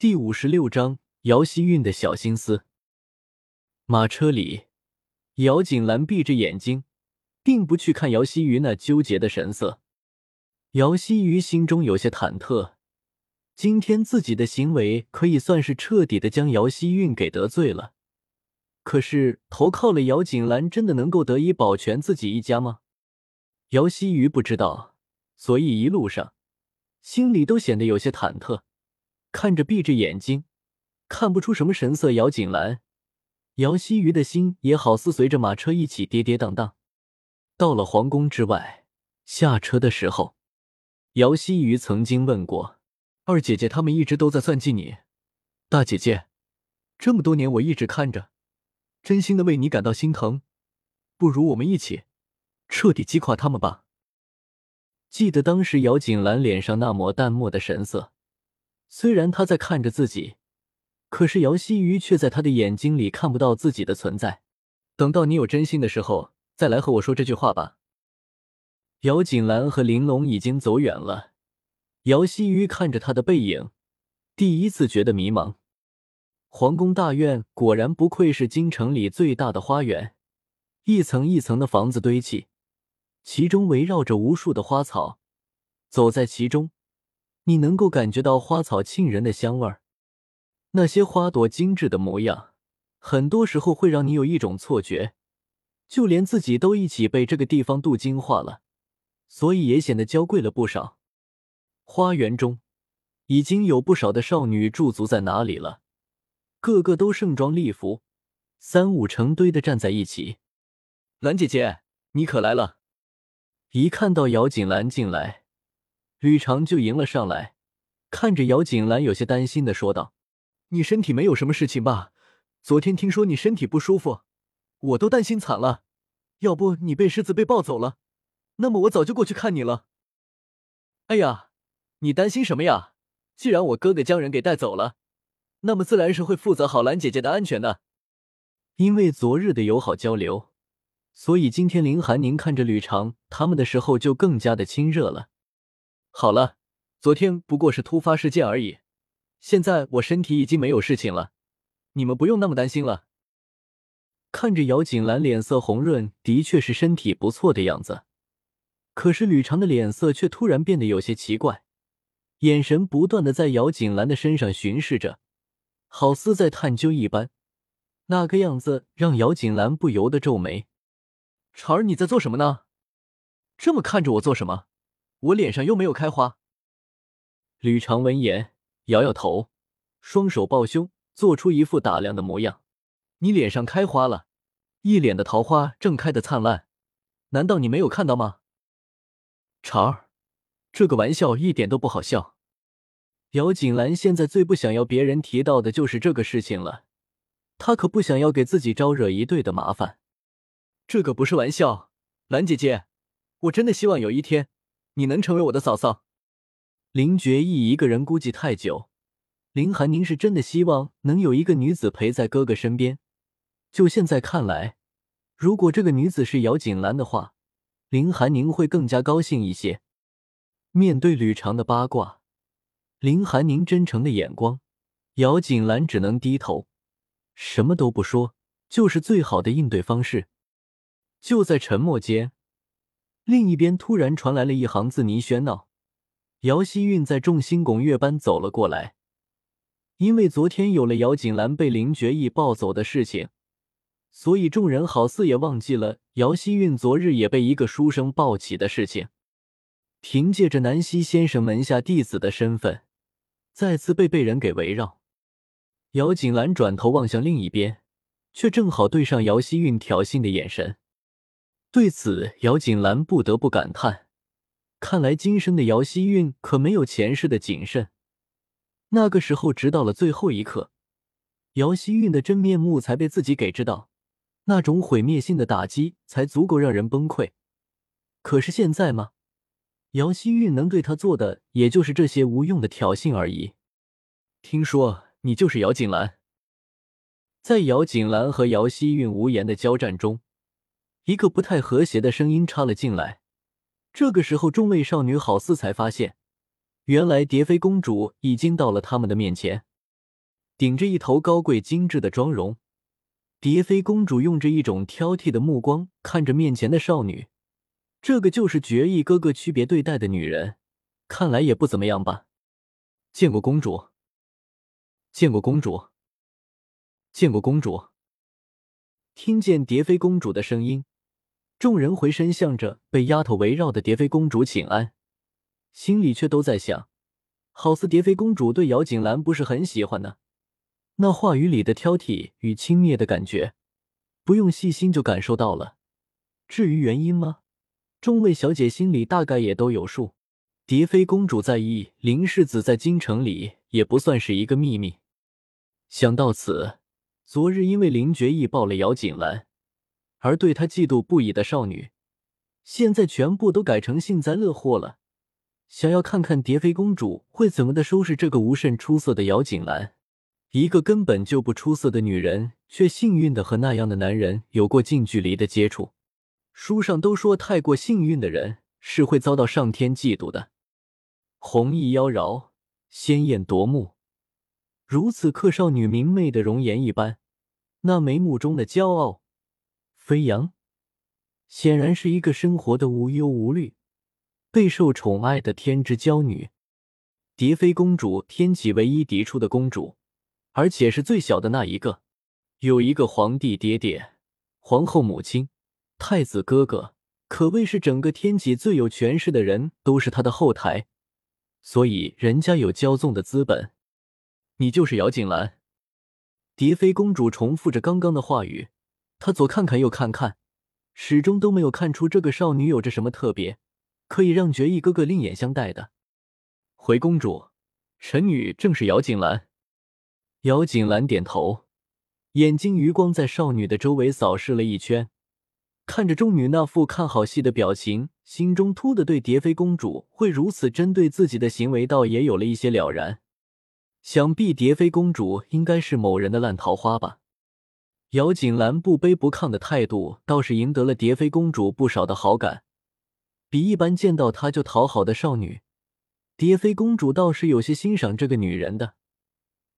第五十六章姚希韵的小心思。马车里，姚锦兰闭着眼睛，并不去看姚希瑜那纠结的神色。姚希瑜心中有些忐忑，今天自己的行为可以算是彻底的将姚希韵给得罪了。可是投靠了姚锦兰，真的能够得以保全自己一家吗？姚希瑜不知道，所以一路上心里都显得有些忐忑。看着闭着眼睛、看不出什么神色姚锦兰，姚希瑜的心也好似随着马车一起跌跌宕宕。到了皇宫之外，下车的时候，姚希瑜曾经问过二姐姐：“他们一直都在算计你，大姐姐，这么多年我一直看着，真心的为你感到心疼。不如我们一起彻底击垮他们吧。”记得当时姚锦兰脸上那抹淡漠的神色。虽然他在看着自己，可是姚希瑜却在他的眼睛里看不到自己的存在。等到你有真心的时候，再来和我说这句话吧。姚锦兰和玲珑已经走远了，姚希瑜看着他的背影，第一次觉得迷茫。皇宫大院果然不愧是京城里最大的花园，一层一层的房子堆砌，其中围绕着无数的花草，走在其中。你能够感觉到花草沁人的香味儿，那些花朵精致的模样，很多时候会让你有一种错觉，就连自己都一起被这个地方镀金化了，所以也显得娇贵了不少。花园中已经有不少的少女驻足在哪里了，个个都盛装丽服，三五成堆的站在一起。兰姐姐，你可来了！一看到姚锦兰进来。吕长就迎了上来，看着姚锦兰，有些担心的说道：“你身体没有什么事情吧？昨天听说你身体不舒服，我都担心惨了。要不你被狮子被抱走了，那么我早就过去看你了。”哎呀，你担心什么呀？既然我哥哥将人给带走了，那么自然是会负责好兰姐姐的安全的。因为昨日的友好交流，所以今天林寒宁看着吕长他们的时候就更加的亲热了。好了，昨天不过是突发事件而已，现在我身体已经没有事情了，你们不用那么担心了。看着姚锦兰脸色红润，的确是身体不错的样子，可是吕长的脸色却突然变得有些奇怪，眼神不断的在姚锦兰的身上巡视着，好似在探究一般，那个样子让姚锦兰不由得皱眉：“长儿，你在做什么呢？这么看着我做什么？”我脸上又没有开花。吕长闻言摇摇头，双手抱胸，做出一副打量的模样。你脸上开花了，一脸的桃花正开得灿烂，难道你没有看到吗？长儿，这个玩笑一点都不好笑。姚锦兰现在最不想要别人提到的就是这个事情了，她可不想要给自己招惹一堆的麻烦。这个不是玩笑，兰姐姐，我真的希望有一天。你能成为我的嫂嫂？林觉意一个人孤寂太久，林寒宁是真的希望能有一个女子陪在哥哥身边。就现在看来，如果这个女子是姚锦兰的话，林寒宁会更加高兴一些。面对吕长的八卦，林寒宁真诚的眼光，姚锦兰只能低头，什么都不说，就是最好的应对方式。就在沉默间。另一边突然传来了一行字泥喧闹，姚希韵在众星拱月般走了过来。因为昨天有了姚锦兰被林觉意抱走的事情，所以众人好似也忘记了姚希韵昨日也被一个书生抱起的事情。凭借着南溪先生门下弟子的身份，再次被被人给围绕。姚锦兰转头望向另一边，却正好对上姚希韵挑衅的眼神。对此，姚锦兰不得不感叹：看来今生的姚希韵可没有前世的谨慎。那个时候，直到了最后一刻，姚希韵的真面目才被自己给知道，那种毁灭性的打击才足够让人崩溃。可是现在吗？姚希韵能对他做的，也就是这些无用的挑衅而已。听说你就是姚锦兰？在姚锦兰和姚希韵无言的交战中。一个不太和谐的声音插了进来。这个时候，众位少女好似才发现，原来蝶妃公主已经到了他们的面前。顶着一头高贵精致的妆容。蝶妃公主用着一种挑剔的目光看着面前的少女，这个就是决意哥哥区别对待的女人，看来也不怎么样吧？见过公主，见过公主，见过公主。听见蝶妃公主的声音，众人回身向着被丫头围绕的蝶妃公主请安，心里却都在想：好似蝶妃公主对姚锦兰不是很喜欢呢。那话语里的挑剔与轻蔑的感觉，不用细心就感受到了。至于原因吗？众位小姐心里大概也都有数。蝶妃公主在意林世子在京城里也不算是一个秘密。想到此，昨日因为林觉意抱了姚锦兰，而对她嫉妒不已的少女，现在全部都改成幸灾乐祸了，想要看看蝶妃公主会怎么的收拾这个无甚出色的姚锦兰。一个根本就不出色的女人，却幸运的和那样的男人有过近距离的接触。书上都说，太过幸运的人是会遭到上天嫉妒的。红衣妖娆，鲜艳夺目，如此刻少女明媚的容颜一般，那眉目中的骄傲飞扬，显然是一个生活的无忧无虑、备受宠爱的天之娇女。蝶妃公主，天启唯一嫡出的公主。而且是最小的那一个，有一个皇帝爹爹、皇后母亲、太子哥哥，可谓是整个天启最有权势的人都是他的后台，所以人家有骄纵的资本。你就是姚锦兰。蝶妃公主重复着刚刚的话语，她左看看右看看，始终都没有看出这个少女有着什么特别，可以让绝意哥哥另眼相待的。回公主，臣女正是姚锦兰。姚锦兰点头，眼睛余光在少女的周围扫视了一圈，看着众女那副看好戏的表情，心中突的对蝶妃公主会如此针对自己的行为，倒也有了一些了然。想必蝶妃公主应该是某人的烂桃花吧？姚锦兰不卑不亢的态度，倒是赢得了蝶妃公主不少的好感。比一般见到她就讨好的少女，蝶妃公主倒是有些欣赏这个女人的。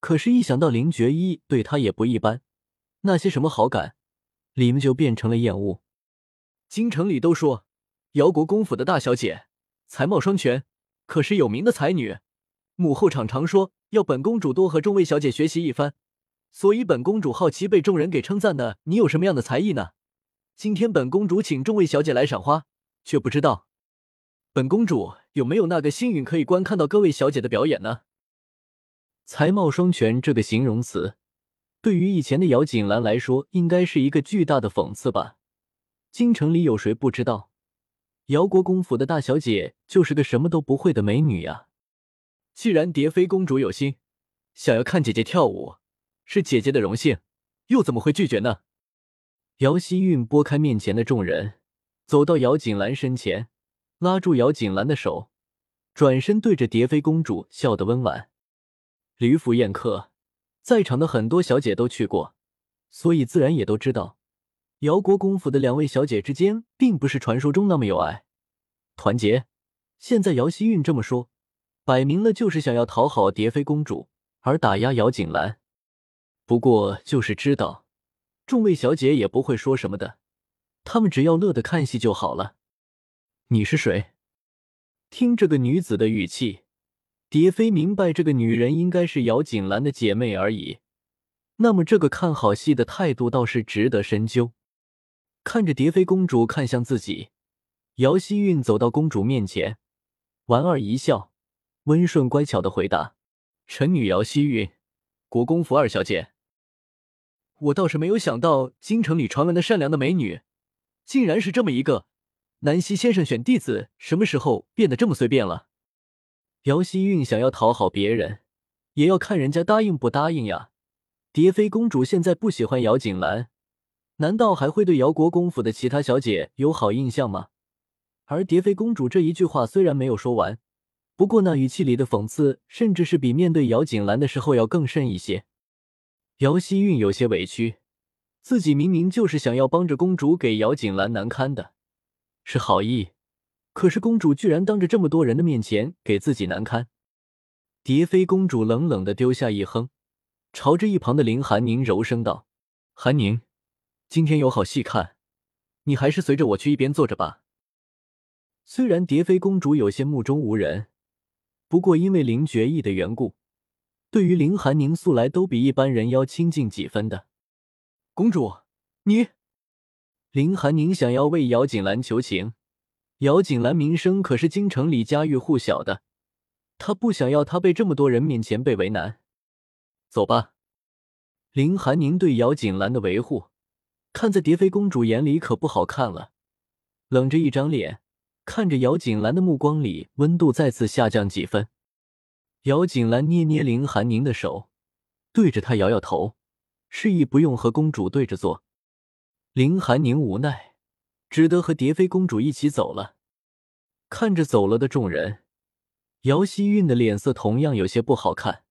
可是，一想到林觉一对她也不一般，那些什么好感，里面就变成了厌恶。京城里都说，姚国公府的大小姐才貌双全，可是有名的才女。母后常常说，要本公主多和众位小姐学习一番。所以，本公主好奇被众人给称赞的，你有什么样的才艺呢？今天本公主请众位小姐来赏花，却不知道本公主有没有那个幸运可以观看到各位小姐的表演呢？才貌双全这个形容词，对于以前的姚锦兰来说，应该是一个巨大的讽刺吧。京城里有谁不知道，姚国公府的大小姐就是个什么都不会的美女呀？既然蝶妃公主有心想要看姐姐跳舞，是姐姐的荣幸，又怎么会拒绝呢？姚希韵拨开面前的众人，走到姚锦兰身前，拉住姚锦兰的手，转身对着蝶妃公主笑得温婉。吕府宴客，在场的很多小姐都去过，所以自然也都知道，姚国公府的两位小姐之间并不是传说中那么有爱、团结。现在姚希韵这么说，摆明了就是想要讨好蝶妃公主，而打压姚锦兰。不过就是知道，众位小姐也不会说什么的，她们只要乐得看戏就好了。你是谁？听这个女子的语气。蝶妃明白，这个女人应该是姚锦兰的姐妹而已。那么，这个看好戏的态度倒是值得深究。看着蝶妃公主看向自己，姚希韵走到公主面前，莞尔一笑，温顺乖巧的回答：“臣女姚希韵，国公府二小姐。我倒是没有想到，京城里传闻的善良的美女，竟然是这么一个。南溪先生选弟子，什么时候变得这么随便了？”姚希韵想要讨好别人，也要看人家答应不答应呀。蝶妃公主现在不喜欢姚锦兰，难道还会对姚国公府的其他小姐有好印象吗？而蝶妃公主这一句话虽然没有说完，不过那语气里的讽刺，甚至是比面对姚锦兰的时候要更甚一些。姚希韵有些委屈，自己明明就是想要帮着公主给姚锦兰难堪的，是好意。可是公主居然当着这么多人的面前给自己难堪，蝶妃公主冷冷的丢下一哼，朝着一旁的林寒宁柔声道：“寒宁，今天有好戏看，你还是随着我去一边坐着吧。”虽然蝶妃公主有些目中无人，不过因为林觉意的缘故，对于林寒宁素来都比一般人要亲近几分的。公主，你……林寒宁想要为姚锦兰求情，姚锦兰名声可是京城里家喻户晓的，她不想要她被这么多人面前被为难。走吧，林寒宁对姚锦兰的维护，看在蝶妃公主眼里可不好看了，冷着一张脸，看着姚锦兰的目光里温度再次下降几分。姚锦兰捏捏林寒宁的手，对着他摇摇头，示意不用和公主对着坐。林寒宁无奈，只得和蝶妃公主一起走了。看着走了的众人，姚希韵的脸色同样有些不好看。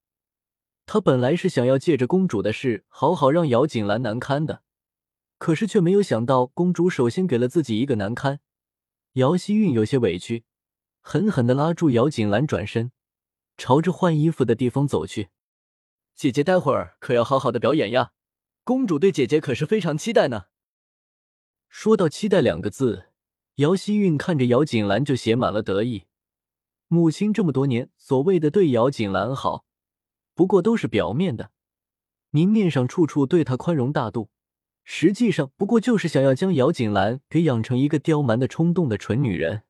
她本来是想要借着公主的事好好让姚锦兰难堪的，可是却没有想到公主首先给了自己一个难堪。姚希韵有些委屈，狠狠的拉住姚锦兰，转身朝着换衣服的地方走去。姐姐，待会儿可要好好的表演呀！公主对姐姐可是非常期待呢。说到“期待”两个字，姚希韵看着姚锦兰就写满了得意。母亲这么多年所谓的对姚锦兰好。不过都是表面的，明面上处处对她宽容大度，实际上不过就是想要将姚锦兰给养成一个刁蛮的、冲动的蠢女人。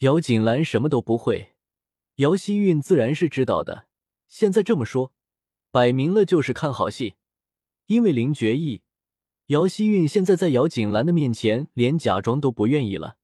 姚锦兰什么都不会，姚希韵自然是知道的。现在这么说，摆明了就是看好戏。因为林觉意，姚希韵现在在姚锦兰的面前连假装都不愿意了。